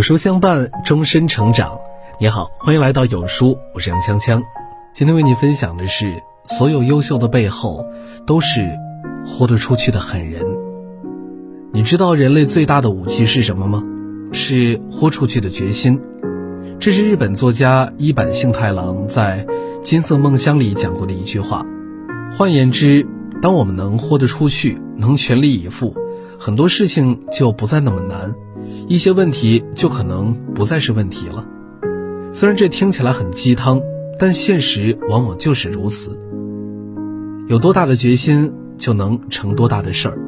有书相伴，终身成长。你好，欢迎来到有书，我是杨锵锵。今天为你分享的是：所有优秀的背后，都是豁得出去的狠人。你知道人类最大的武器是什么吗？是豁出去的决心。这是日本作家一坂幸太郎在《金色梦乡》里讲过的一句话。换言之，当我们能豁得出去，能全力以赴，很多事情就不再那么难。一些问题就可能不再是问题了。虽然这听起来很鸡汤，但现实往往就是如此。有多大的决心，就能成多大的事儿。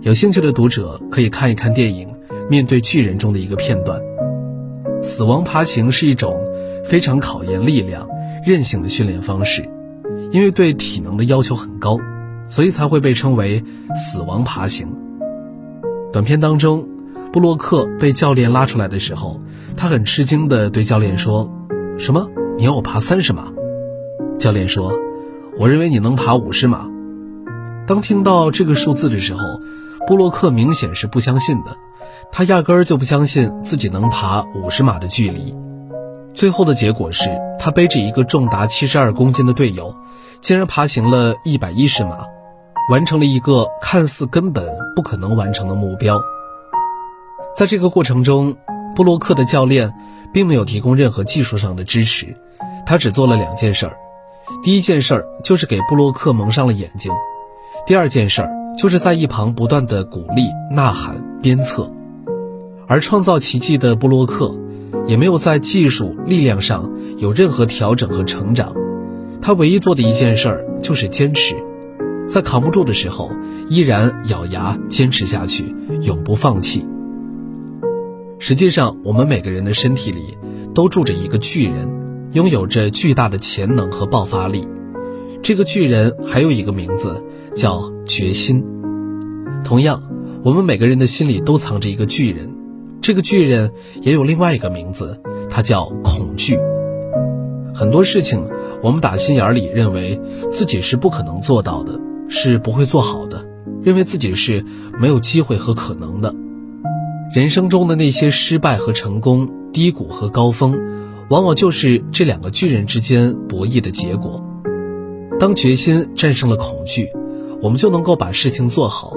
有兴趣的读者可以看一看电影《面对巨人》中的一个片段。死亡爬行是一种非常考验力量、韧性的训练方式，因为对体能的要求很高，所以才会被称为“死亡爬行”。短片当中。布洛克被教练拉出来的时候，他很吃惊地对教练说：“什么？你要我爬三十码？”教练说：“我认为你能爬五十码。”当听到这个数字的时候，布洛克明显是不相信的，他压根儿就不相信自己能爬五十码的距离。最后的结果是他背着一个重达七十二公斤的队友，竟然爬行了一百一十码，完成了一个看似根本不可能完成的目标。在这个过程中，布洛克的教练并没有提供任何技术上的支持，他只做了两件事儿。第一件事儿就是给布洛克蒙上了眼睛，第二件事儿就是在一旁不断的鼓励、呐喊、鞭策。而创造奇迹的布洛克，也没有在技术、力量上有任何调整和成长，他唯一做的一件事儿就是坚持，在扛不住的时候，依然咬牙坚持下去，永不放弃。实际上，我们每个人的身体里都住着一个巨人，拥有着巨大的潜能和爆发力。这个巨人还有一个名字，叫决心。同样，我们每个人的心里都藏着一个巨人，这个巨人也有另外一个名字，它叫恐惧。很多事情，我们打心眼里认为自己是不可能做到的，是不会做好的，认为自己是没有机会和可能的。人生中的那些失败和成功，低谷和高峰，往往就是这两个巨人之间博弈的结果。当决心战胜了恐惧，我们就能够把事情做好；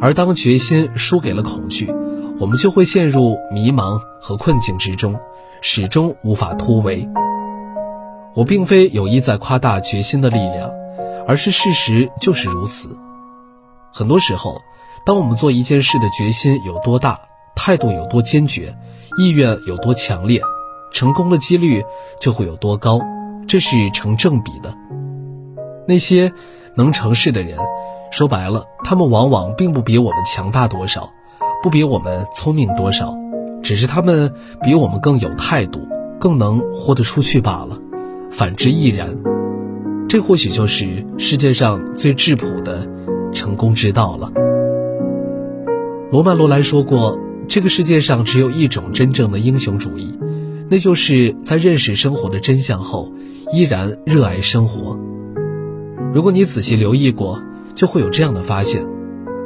而当决心输给了恐惧，我们就会陷入迷茫和困境之中，始终无法突围。我并非有意在夸大决心的力量，而是事实就是如此。很多时候，当我们做一件事的决心有多大，态度有多坚决，意愿有多强烈，成功的几率就会有多高，这是成正比的。那些能成事的人，说白了，他们往往并不比我们强大多少，不比我们聪明多少，只是他们比我们更有态度，更能豁得出去罢了。反之亦然。这或许就是世界上最质朴的成功之道了。罗曼·罗兰说过。这个世界上只有一种真正的英雄主义，那就是在认识生活的真相后，依然热爱生活。如果你仔细留意过，就会有这样的发现：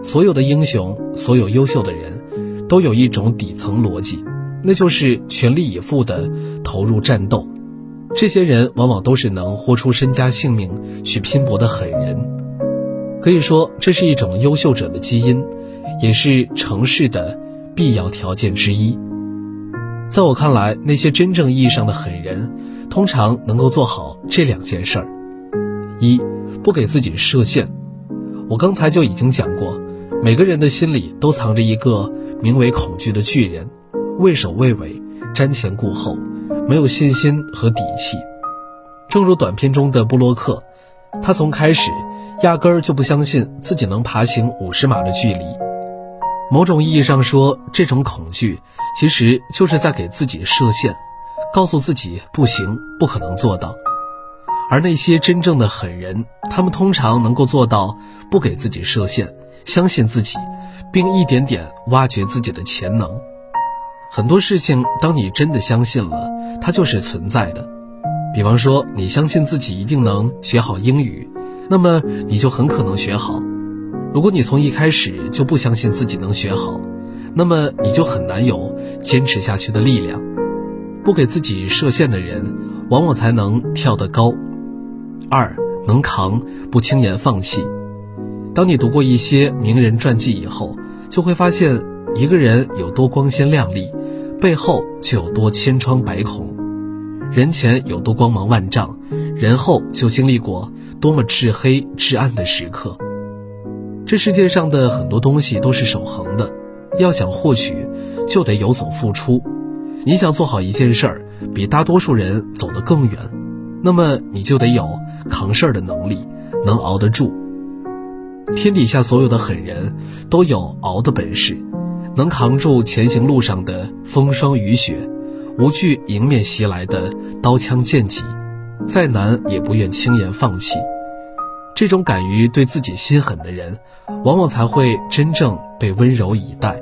所有的英雄，所有优秀的人，都有一种底层逻辑，那就是全力以赴地投入战斗。这些人往往都是能豁出身家性命去拼搏的狠人。可以说，这是一种优秀者的基因，也是城市的。必要条件之一。在我看来，那些真正意义上的狠人，通常能够做好这两件事儿：一，不给自己设限。我刚才就已经讲过，每个人的心里都藏着一个名为恐惧的巨人，畏首畏尾，瞻前顾后，没有信心和底气。正如短片中的布洛克，他从开始压根儿就不相信自己能爬行五十码的距离。某种意义上说，这种恐惧其实就是在给自己设限，告诉自己不行，不可能做到。而那些真正的狠人，他们通常能够做到不给自己设限，相信自己，并一点点挖掘自己的潜能。很多事情，当你真的相信了，它就是存在的。比方说，你相信自己一定能学好英语，那么你就很可能学好。如果你从一开始就不相信自己能学好，那么你就很难有坚持下去的力量。不给自己设限的人，往往才能跳得高。二能扛，不轻言放弃。当你读过一些名人传记以后，就会发现，一个人有多光鲜亮丽，背后就有多千疮百孔；人前有多光芒万丈，人后就经历过多么至黑至暗的时刻。这世界上的很多东西都是守恒的，要想获取，就得有所付出。你想做好一件事儿，比大多数人走得更远，那么你就得有扛事儿的能力，能熬得住。天底下所有的狠人，都有熬的本事，能扛住前行路上的风霜雨雪，无惧迎面袭来的刀枪剑戟，再难也不愿轻言放弃。这种敢于对自己心狠的人，往往才会真正被温柔以待。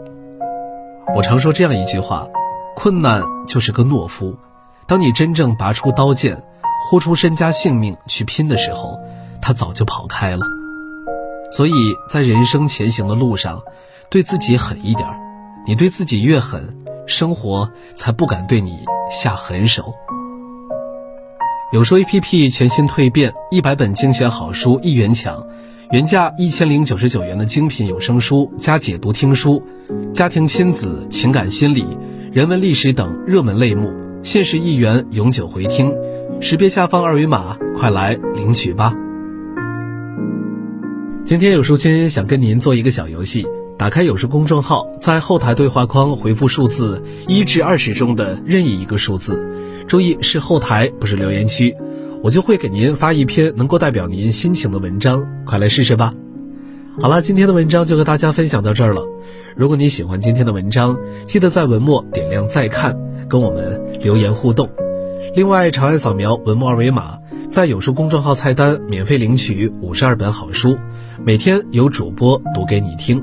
我常说这样一句话。困难就是个懦夫，当你真正拔出刀剑，豁出身家性命去拼的时候，他早就跑开了。所以在人生前行的路上，对自己狠一点儿你对自己越狠，生活才不敢对你下狠手。有书 APP 全新蜕变，一百本精选好书一元抢，原价一千零九十九元的精品有声书加解读听书，家庭亲子情感心理。人文历史等热门类目，限时一元永久回听，识别下方二维码，快来领取吧。今天有书君想跟您做一个小游戏，打开有书公众号，在后台对话框回复数字一至二十中的任意一个数字，注意是后台，不是留言区，我就会给您发一篇能够代表您心情的文章，快来试试吧。好了，今天的文章就和大家分享到这儿了。如果你喜欢今天的文章，记得在文末点亮再看，跟我们留言互动。另外，长按扫描文末二维码，在有书公众号菜单免费领取五十二本好书，每天有主播读给你听，